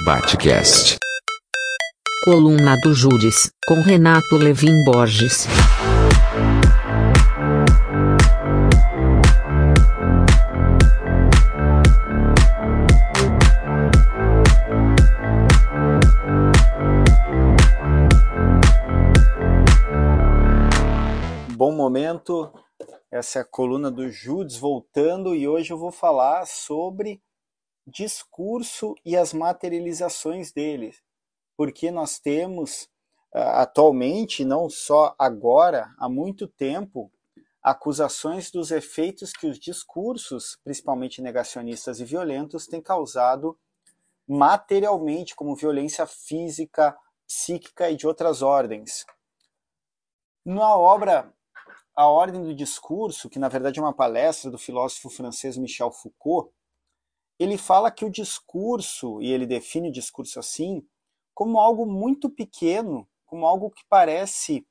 Batcast. Coluna do Júris, com Renato Levin Borges. Bom momento, essa é a coluna do Judes voltando e hoje eu vou falar sobre discurso e as materializações dele, porque nós temos ah, atualmente, não só agora, há muito tempo, acusações dos efeitos que os discursos, principalmente negacionistas e violentos, têm causado materialmente, como violência física, psíquica e de outras ordens. Na obra A Ordem do Discurso, que na verdade é uma palestra do filósofo francês Michel Foucault, ele fala que o discurso, e ele define o discurso assim, como algo muito pequeno, como algo que parece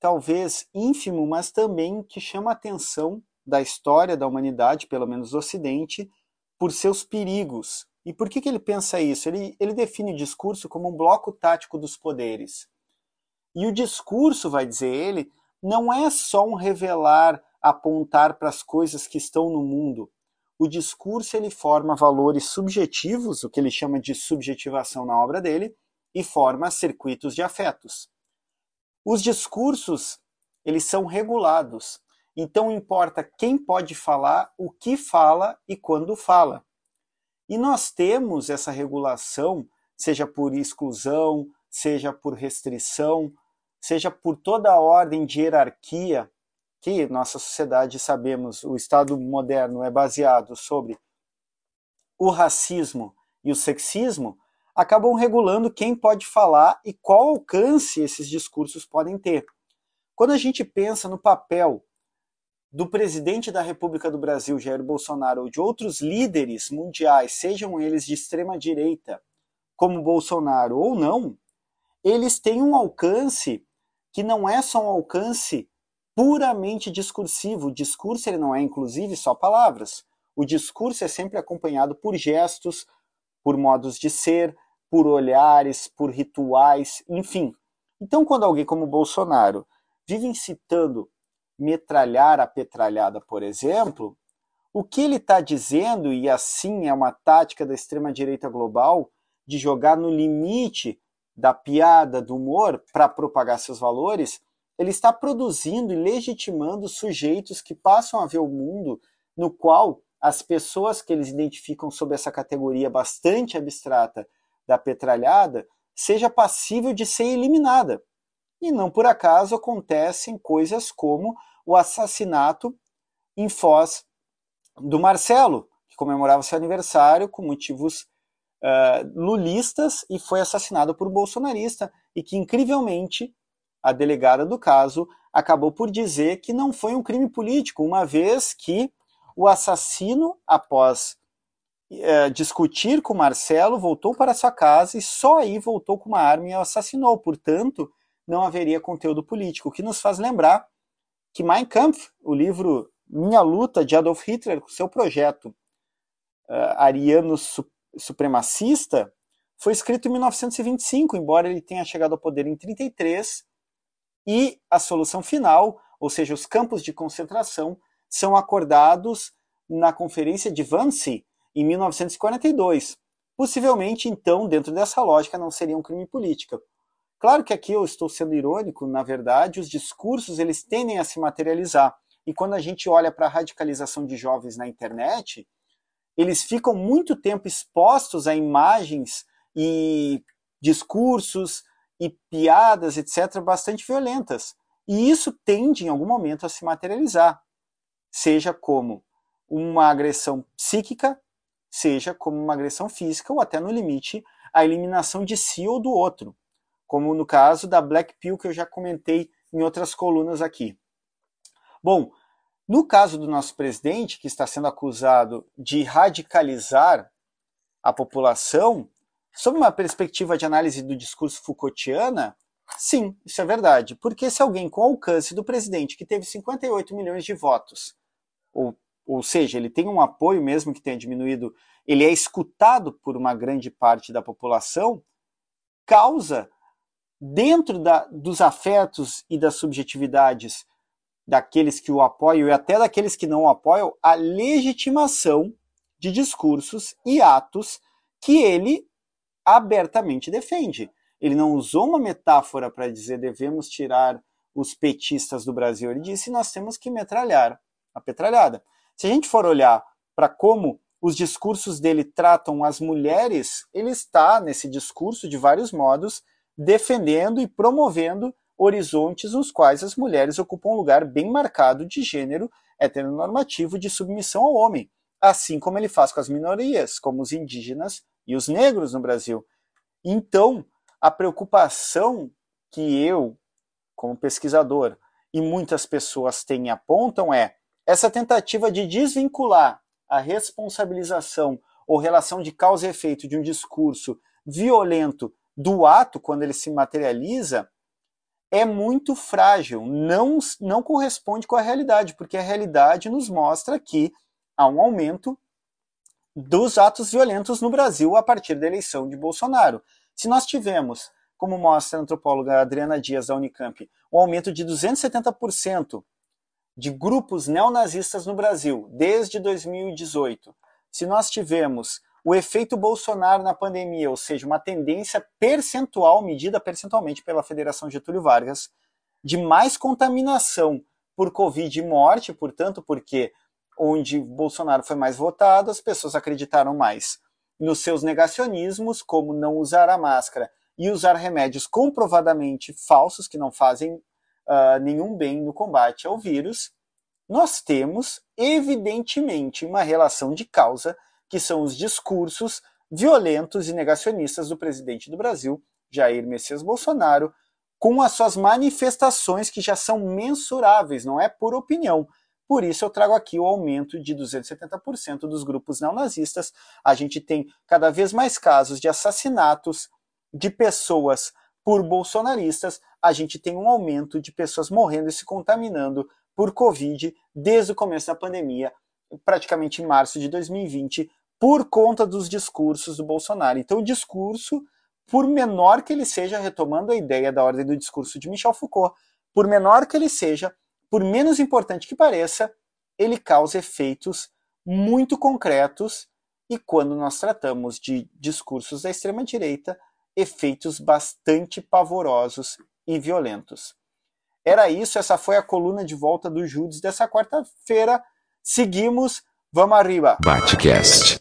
talvez ínfimo, mas também que chama a atenção da história da humanidade, pelo menos do Ocidente, por seus perigos. E por que, que ele pensa isso? Ele, ele define o discurso como um bloco tático dos poderes. E o discurso, vai dizer ele, não é só um revelar, apontar para as coisas que estão no mundo, o discurso ele forma valores subjetivos, o que ele chama de subjetivação na obra dele, e forma circuitos de afetos. Os discursos, eles são regulados, então importa quem pode falar, o que fala e quando fala. E nós temos essa regulação, seja por exclusão, seja por restrição, seja por toda a ordem de hierarquia que nossa sociedade, sabemos, o Estado moderno é baseado sobre o racismo e o sexismo, acabam regulando quem pode falar e qual alcance esses discursos podem ter. Quando a gente pensa no papel do presidente da República do Brasil, Jair Bolsonaro, ou de outros líderes mundiais, sejam eles de extrema direita, como Bolsonaro ou não, eles têm um alcance que não é só um alcance puramente discursivo. O discurso ele não é, inclusive, só palavras. O discurso é sempre acompanhado por gestos, por modos de ser, por olhares, por rituais, enfim. Então, quando alguém como Bolsonaro vive incitando metralhar a petralhada, por exemplo, o que ele está dizendo, e assim é uma tática da extrema-direita global, de jogar no limite da piada, do humor, para propagar seus valores, ele está produzindo e legitimando sujeitos que passam a ver o mundo no qual as pessoas que eles identificam sob essa categoria bastante abstrata da petralhada seja passível de ser eliminada. E não por acaso acontecem coisas como o assassinato em Foz do Marcelo, que comemorava seu aniversário com motivos uh, lulistas e foi assassinado por bolsonarista, e que incrivelmente a delegada do caso acabou por dizer que não foi um crime político, uma vez que o assassino, após é, discutir com Marcelo, voltou para sua casa e só aí voltou com uma arma e o assassinou. Portanto, não haveria conteúdo político, o que nos faz lembrar que Mein Kampf, o livro Minha Luta de Adolf Hitler, com seu projeto uh, ariano su supremacista, foi escrito em 1925, embora ele tenha chegado ao poder em 33 e a solução final, ou seja, os campos de concentração, são acordados na Conferência de Wannsee em 1942. Possivelmente, então, dentro dessa lógica, não seria um crime político. Claro que aqui eu estou sendo irônico, na verdade, os discursos eles tendem a se materializar. E quando a gente olha para a radicalização de jovens na internet, eles ficam muito tempo expostos a imagens e discursos e piadas, etc., bastante violentas. E isso tende, em algum momento, a se materializar, seja como uma agressão psíquica, seja como uma agressão física, ou até, no limite, a eliminação de si ou do outro, como no caso da Black Pill, que eu já comentei em outras colunas aqui. Bom, no caso do nosso presidente, que está sendo acusado de radicalizar a população, Sob uma perspectiva de análise do discurso Foucaultiana, sim, isso é verdade. Porque se alguém com alcance do presidente, que teve 58 milhões de votos, ou ou seja, ele tem um apoio mesmo que tenha diminuído, ele é escutado por uma grande parte da população, causa dentro da, dos afetos e das subjetividades daqueles que o apoiam e até daqueles que não o apoiam, a legitimação de discursos e atos que ele abertamente defende. Ele não usou uma metáfora para dizer devemos tirar os petistas do Brasil. Ele disse nós temos que metralhar a petralhada. Se a gente for olhar para como os discursos dele tratam as mulheres, ele está nesse discurso de vários modos defendendo e promovendo horizontes nos quais as mulheres ocupam um lugar bem marcado de gênero heteronormativo de submissão ao homem, assim como ele faz com as minorias, como os indígenas e os negros no Brasil. Então, a preocupação que eu, como pesquisador, e muitas pessoas têm e apontam é essa tentativa de desvincular a responsabilização ou relação de causa e efeito de um discurso violento do ato, quando ele se materializa, é muito frágil, não, não corresponde com a realidade, porque a realidade nos mostra que há um aumento dos atos violentos no Brasil a partir da eleição de Bolsonaro. Se nós tivemos, como mostra a antropóloga Adriana Dias da Unicamp, um aumento de 270% de grupos neonazistas no Brasil desde 2018, se nós tivemos o efeito Bolsonaro na pandemia, ou seja, uma tendência percentual, medida percentualmente pela Federação Getúlio Vargas, de mais contaminação por Covid e morte, portanto, porque onde Bolsonaro foi mais votado, as pessoas acreditaram mais nos seus negacionismos, como não usar a máscara e usar remédios comprovadamente falsos, que não fazem uh, nenhum bem no combate ao vírus, nós temos, evidentemente, uma relação de causa que são os discursos violentos e negacionistas do presidente do Brasil, Jair Messias Bolsonaro, com as suas manifestações que já são mensuráveis, não é por opinião. Por isso eu trago aqui o aumento de 270% dos grupos neonazistas. A gente tem cada vez mais casos de assassinatos de pessoas por bolsonaristas. A gente tem um aumento de pessoas morrendo e se contaminando por Covid desde o começo da pandemia, praticamente em março de 2020, por conta dos discursos do Bolsonaro. Então, o discurso, por menor que ele seja, retomando a ideia da ordem do discurso de Michel Foucault, por menor que ele seja, por menos importante que pareça, ele causa efeitos muito concretos e quando nós tratamos de discursos da extrema direita, efeitos bastante pavorosos e violentos. Era isso, essa foi a coluna de volta do Judes dessa quarta-feira. Seguimos, vamos arriba. Batcast.